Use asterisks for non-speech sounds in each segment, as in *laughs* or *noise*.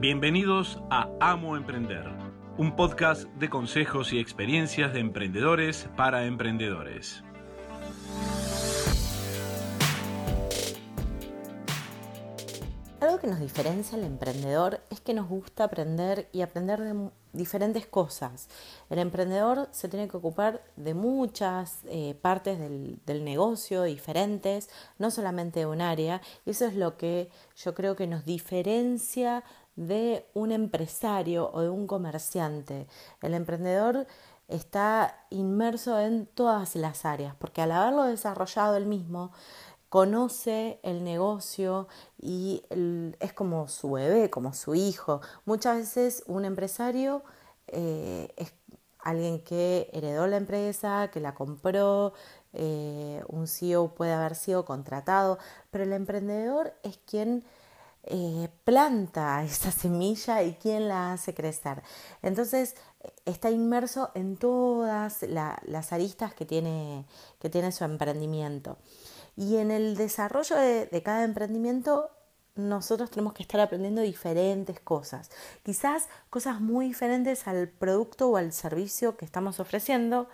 Bienvenidos a Amo Emprender, un podcast de consejos y experiencias de emprendedores para emprendedores. Algo que nos diferencia al emprendedor es que nos gusta aprender y aprender de diferentes cosas. El emprendedor se tiene que ocupar de muchas eh, partes del, del, negocio diferentes, no solamente de un área. Y eso es lo que yo creo que nos diferencia de un empresario o de un comerciante. El emprendedor está inmerso en todas las áreas, porque al haberlo desarrollado él mismo, conoce el negocio y es como su bebé, como su hijo. Muchas veces un empresario eh, es alguien que heredó la empresa, que la compró, eh, un CEO puede haber sido contratado, pero el emprendedor es quien eh, planta *laughs* esa semilla y quien la hace crecer. Entonces está inmerso en todas las aristas que tiene, que tiene su emprendimiento. Y en el desarrollo de, cada emprendimiento nosotros tenemos que estar aprendiendo diferentes cosas. Quizás cosas muy diferentes al producto o al servicio que estamos ofreciendo,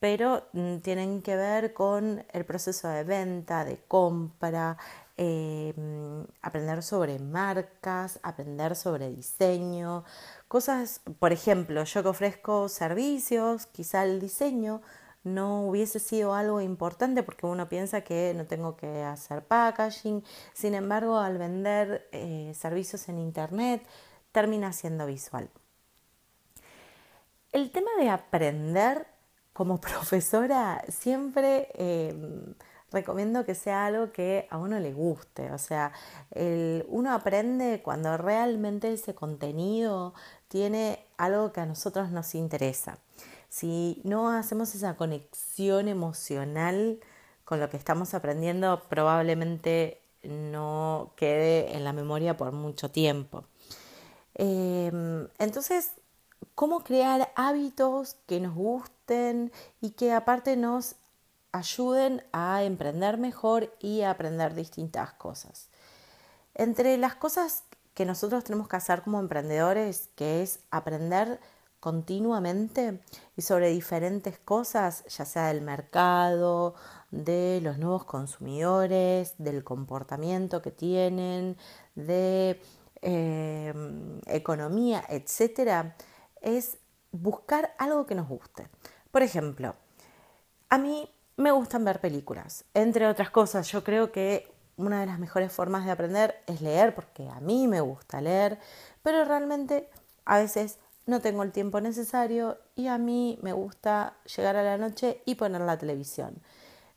pero mm, tienen que ver con el proceso de venta, de compra, em, aprender sobre marcas, aprender sobre diseño, cosas, por ejemplo, yo que ofrezco servicios, quizá el diseño no hubiese sido algo importante porque uno piensa que no tengo que hacer packaging. Sin embargo, al vender eh, servicios en Internet, termina siendo visual. El tema de aprender como *laughs* profesora siempre em, recomiendo que sea algo que a uno le guste. O sea, uno aprende cuando realmente ese contenido tiene algo que a nosotros nos interesa. Si no hacemos esa conexión emocional con lo que estamos aprendiendo, probablemente no quede en la memoria por mucho tiempo. Em, entonces, ¿cómo crear hábitos que nos gusten y que aparte nos ayuden a emprender mejor y a aprender distintas cosas? Entre las cosas que nosotros tenemos que hacer como emprendedores, que es aprender continuamente y sobre diferentes cosas, ya sea del mercado, de los nuevos consumidores, del comportamiento que tienen, de em, economía, etcétera, es buscar algo que nos guste. Por ejemplo, a mí me gustan ver películas. Entre otras cosas, yo creo que una de las mejores formas de aprender es leer, porque a mí me gusta leer, pero realmente a veces no tengo el tiempo necesario y a mí me gusta llegar a la noche y poner la televisión.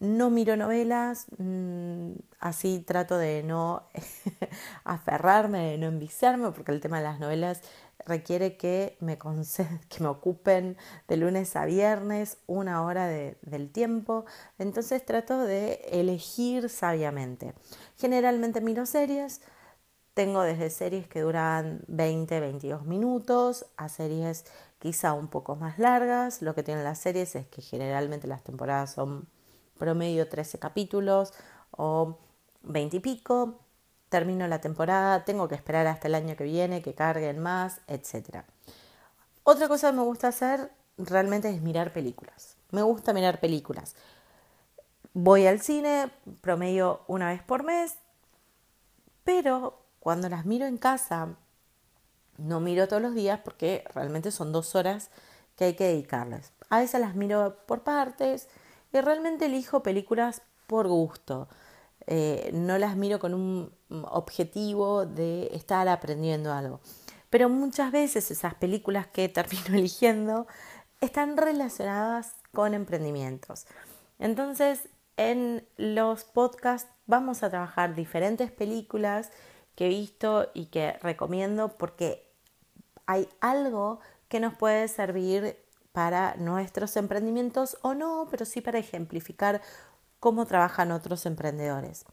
No miro novelas, mm, así trato de no *laughs* aferrarme, de no enviciarme, porque el tema de las novelas requiere que me, *laughs* que me ocupen de lunes a viernes una hora del tiempo. Entonces trato de elegir sabiamente. Generalmente miro series, tengo desde series que duran 20, 22 minutos a series quizá un poco más largas. Lo que tienen las series es que generalmente las temporadas son promedio 13 capítulos o 20 y pico. Termino la temporada, tengo que esperar hasta el año que viene que carguen más, etc. Otra cosa que me gusta hacer realmente es mirar películas. Me gusta mirar películas. Voy al cine promedio una vez por mes, pero cuando las miro en casa, no miro todos los días porque realmente son dos horas que hay que dedicarles. A veces las miro por partes y realmente elijo películas por gusto. Eh, no las miro con un objetivo de estar aprendiendo algo. Pero muchas veces esas películas que *laughs* termino eligiendo están relacionadas con emprendimientos. Entonces, en los podcasts vamos a trabajar diferentes películas que he visto y que recomiendo porque hay algo que nos puede servir para nuestros emprendimientos o no, pero sí para ejemplificar cómo trabajan otros emprendedores.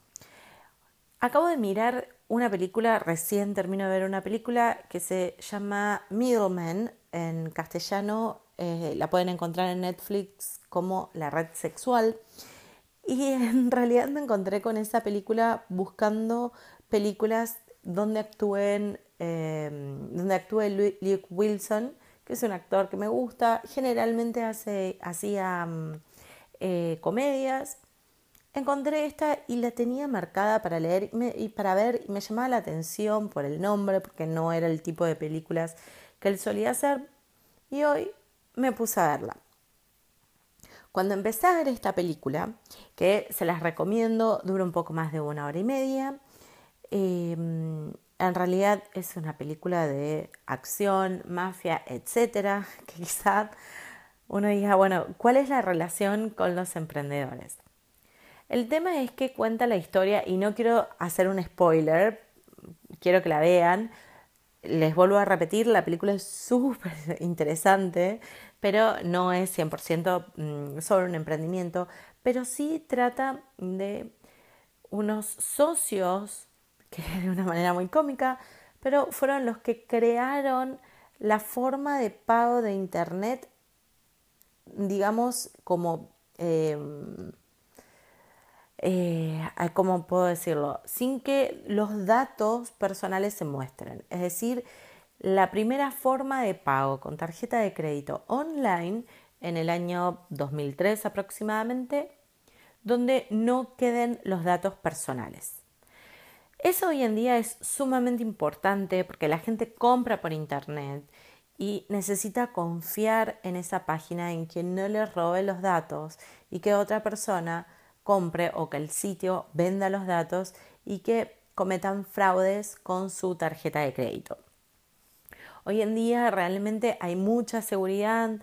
Acabo de mirar una película, recién termino de ver una película que se llama Middleman, en castellano eh, la pueden encontrar en Netflix como La Red Sexual. Y en *laughs* realidad me encontré con esa película buscando películas donde actúen, em, donde actúe Luke Wilson, que es un actor que me gusta, generalmente hace, hacía mm, eh, comedias. Encontré esta y la tenía marcada para leer y, para ver y me llamaba la atención por el nombre, porque no era el tipo de películas que él solía hacer. Y hoy me puse a verla. Cuando empecé a ver esta película, que se las recomiendo, dura un poco más de una hora y media, em, en realidad es una película de acción, mafia, etcétera, que quizás uno diga, bueno, ¿cuál es la relación con los emprendedores? El tema es que cuenta la historia y no quiero hacer un spoiler, quiero que la vean. Les vuelvo a repetir, la película es súper *laughs* interesante, pero no es 100% mm, sobre un emprendimiento, pero sí trata de unos socios *laughs* que de una manera muy cómica, pero fueron los que crearon la forma de pago de Internet, digamos, como, em, eh, ¿cómo puedo decirlo? Sin que los datos personales se muestren. Es decir, la primera forma de pago con tarjeta de crédito online en el año 2003 aproximadamente, donde no queden los datos personales. Eso hoy en día es sumamente importante porque la gente compra por internet y necesita confiar en esa página en que no le robe los datos y que otra persona compre o que el sitio venda los datos y que cometan fraudes con su tarjeta de crédito. Hoy en día realmente hay mucha seguridad,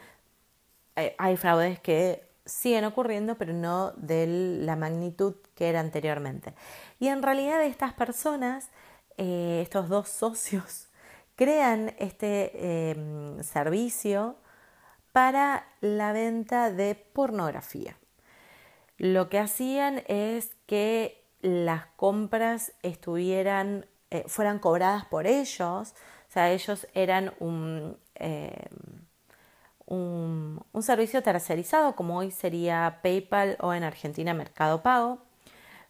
hay fraudes que siguen ocurriendo, pero no de la magnitud que era anteriormente. Y en realidad estas personas, eh, estos dos socios, *laughs* crean este em, servicio para la venta de pornografía. Lo que hacían es que las compras estuvieran, eh, fueran cobradas por ellos, o sea, ellos eran un, em, un, un servicio tercerizado, como hoy sería PayPal o en Argentina Mercado Pago,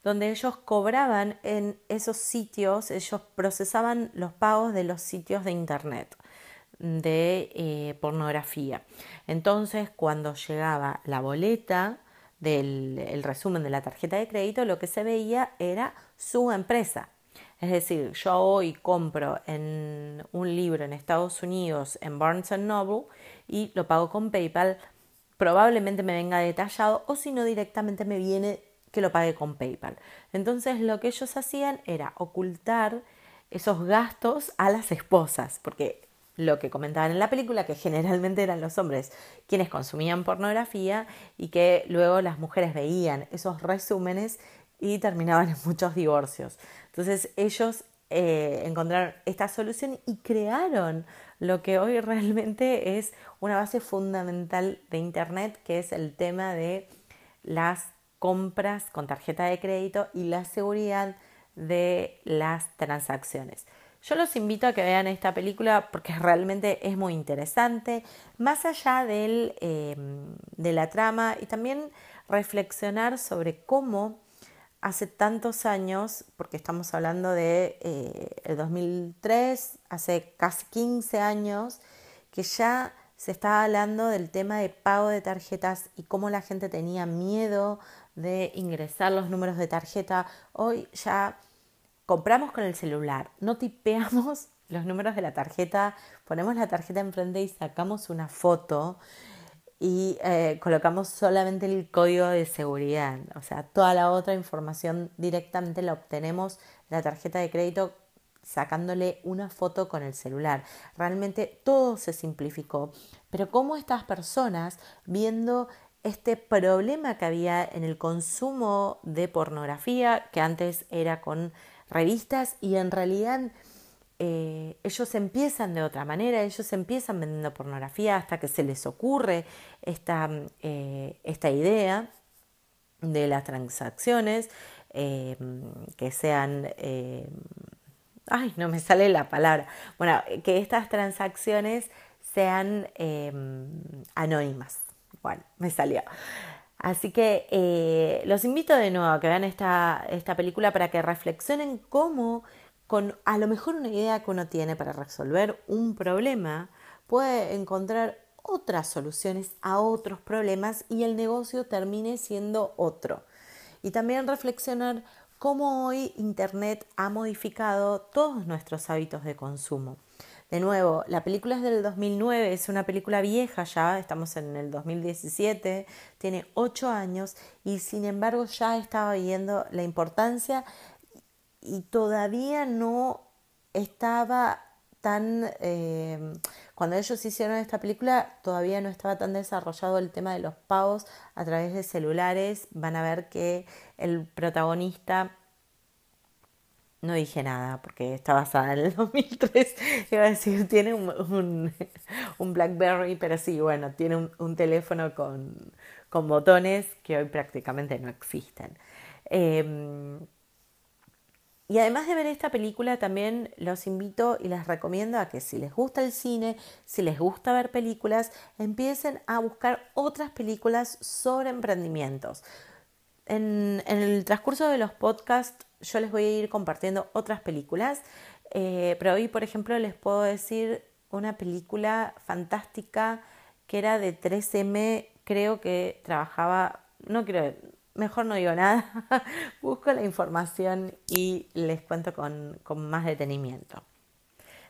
donde ellos cobraban en esos sitios, ellos procesaban los pagos de los sitios de internet de eh, pornografía. Entonces, cuando llegaba la boleta del resumen de la tarjeta de crédito, lo que se veía era su empresa. Es decir, yo hoy compro en un libro en Estados Unidos en Barnes Noble y lo pago con PayPal, probablemente me venga detallado o si no directamente me viene que lo pague con PayPal. Entonces lo que ellos hacían era ocultar esos gastos a las esposas, porque lo que comentaban en la película, que generalmente eran los hombres quienes consumían pornografía y que luego las mujeres veían esos resúmenes y terminaban en muchos divorcios. Entonces ellos eh, encontraron esta solución y crearon lo que hoy realmente es una base fundamental de Internet, que es el tema de las compras con tarjeta de crédito y la seguridad de las transacciones. Yo los invito a que vean esta película porque realmente es muy interesante, más allá em, de la trama y también reflexionar sobre cómo hace tantos años, porque estamos hablando de eh, el 2003, hace casi 15 años, que ya se estaba hablando del tema de pago de tarjetas y cómo la gente tenía miedo de ingresar los números de tarjeta. Hoy ya compramos con el celular, no tipeamos *laughs* los números de la tarjeta, ponemos la tarjeta enfrente y sacamos una foto y eh, colocamos solamente el código de seguridad. O sea, toda la otra información directamente la obtenemos la tarjeta de crédito sacándole una foto con el celular. Realmente todo se simplificó. Pero cómo estas personas viendo este problema que había en el consumo de pornografía, que antes era con revistas y en realidad eh, ellos empiezan de otra manera, ellos empiezan vendiendo pornografía hasta que se les ocurre esta, eh, esta idea de las transacciones eh, que sean, ay, no me sale la palabra, bueno, que estas transacciones sean anónimas. Bueno, me salió. Así que eh, los invito de nuevo a que vean esta, esta película para que reflexionen cómo con a lo mejor una idea que uno tiene para resolver un problema, puede encontrar otras soluciones a otros problemas y el negocio termine siendo otro. Y también reflexionar cómo hoy Internet ha modificado todos nuestros hábitos de consumo. De nuevo, la película es del 2009, es una película vieja ya, estamos en el 2017, tiene ocho años y sin embargo ya estaba viendo la importancia y todavía no estaba tan... Eh, cuando ellos hicieron esta película todavía no estaba tan desarrollado el tema de los pagos a través de celulares. Van a ver que el protagonista no dije nada porque está basada en el *laughs* 2003. Iba a decir, tiene un, Blackberry, pero sí, bueno, tiene un, teléfono con, botones que hoy prácticamente no existen. Em, y además de ver esta película, también los invito y les recomiendo a que si les gusta el cine, si les gusta ver películas, empiecen a buscar otras películas sobre emprendimientos. En, el transcurso de los podcasts yo les voy a ir compartiendo otras películas, eh, pero hoy, por ejemplo, les puedo decir una película fantástica que era de 3M, creo que trabajaba, no creo, mejor no digo nada, *laughs* busco la información y les cuento con, con más detenimiento.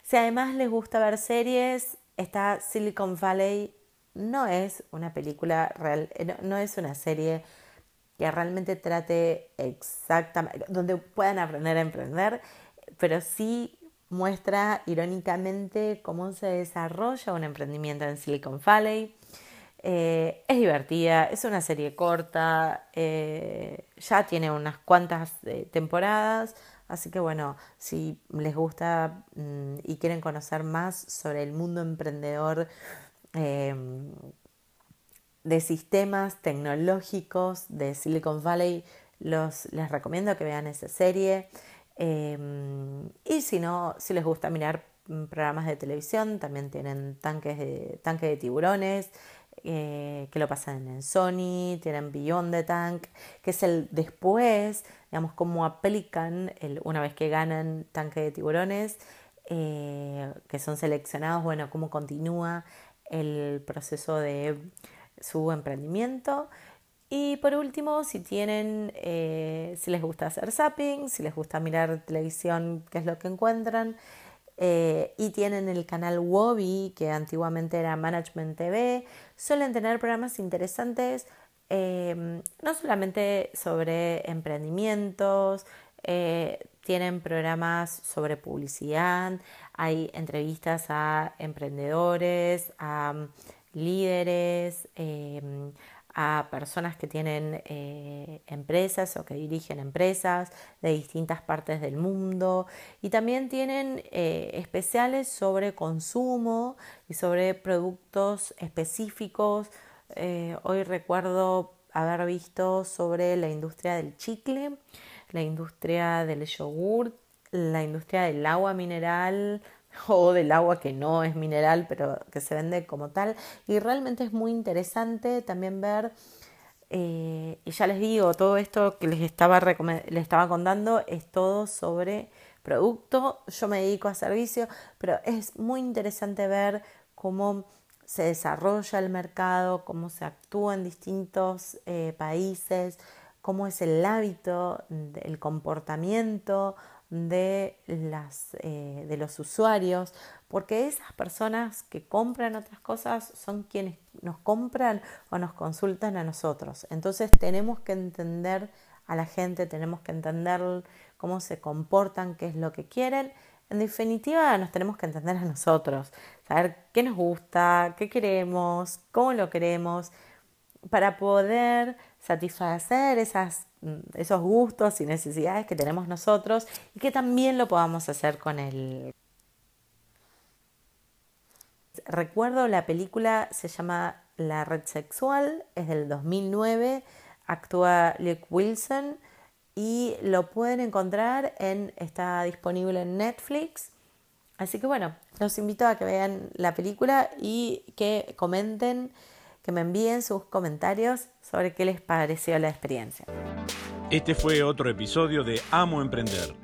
Si además les gusta ver series, está Silicon Valley, no es una película real, eh, no es una serie que realmente trate exactamente, donde puedan aprender a emprender, pero sí muestra irónicamente cómo se desarrolla un emprendimiento en Silicon Valley. Eh, es divertida, es una serie corta, eh, ya tiene unas cuantas eh, temporadas, así que bueno, si les gusta mm, y quieren conocer más sobre el mundo emprendedor, de sistemas tecnológicos de Silicon Valley, los, les recomiendo que vean esa serie. Em, y si no, si les gusta mirar mm, programas de televisión, también tienen tanques de, tanque de tiburones, eh, que lo pasan en Sony, tienen Beyond the Tank, que es el después, digamos, cómo aplican el, una vez que ganan tanque de tiburones, eh, que son seleccionados, bueno, cómo continúa el proceso de su emprendimiento. Y por último, si tienen, eh, si les gusta hacer zapping, si les gusta mirar televisión, qué es lo que encuentran, eh, y tienen el canal Wobby, que antiguamente era Management TV, suelen tener programas interesantes, eh, no solamente sobre emprendimientos, tienen programas sobre publicidad, hay entrevistas a emprendedores, a líderes, em, a personas que tienen eh, empresas o que dirigen empresas de distintas partes del mundo y también tienen eh, especiales sobre consumo y sobre productos específicos. Eh, hoy recuerdo haber visto sobre la industria del chicle, la industria del yogur, la industria del agua mineral, *laughs* o del agua que no es mineral, pero que se vende como tal. Y realmente es muy interesante también ver, eh, y ya les digo, todo esto que les estaba, les estaba contando es todo sobre producto. Yo me dedico a servicio, pero es muy interesante ver cómo se desarrolla el mercado, cómo se actúa en distintos eh, países, cómo es el hábito, el comportamiento de, las, eh, de los usuarios, porque esas personas que compran otras cosas son quienes nos compran o nos consultan a nosotros. Entonces tenemos que entender a la gente, tenemos que entender cómo se comportan, qué es lo que quieren. En definitiva, nos tenemos que entender a nosotros, saber qué nos gusta, qué queremos, cómo lo queremos, para poder satisfacer esas Mm, esos gustos y necesidades que tenemos nosotros y que también lo podamos hacer con él. Recuerdo la película se llama La red sexual, es del 2009, actúa Luke Wilson y lo pueden encontrar en está disponible en Netflix. Así que bueno, los invito a que vean la película y que comenten que me envíen sus comentarios sobre qué les pareció la experiencia. Este fue otro episodio de Amo Emprender.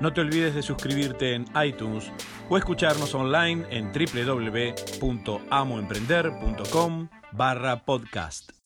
No te olvides de suscribirte en iTunes o escucharnos online en www.amoemprender.com barra podcast.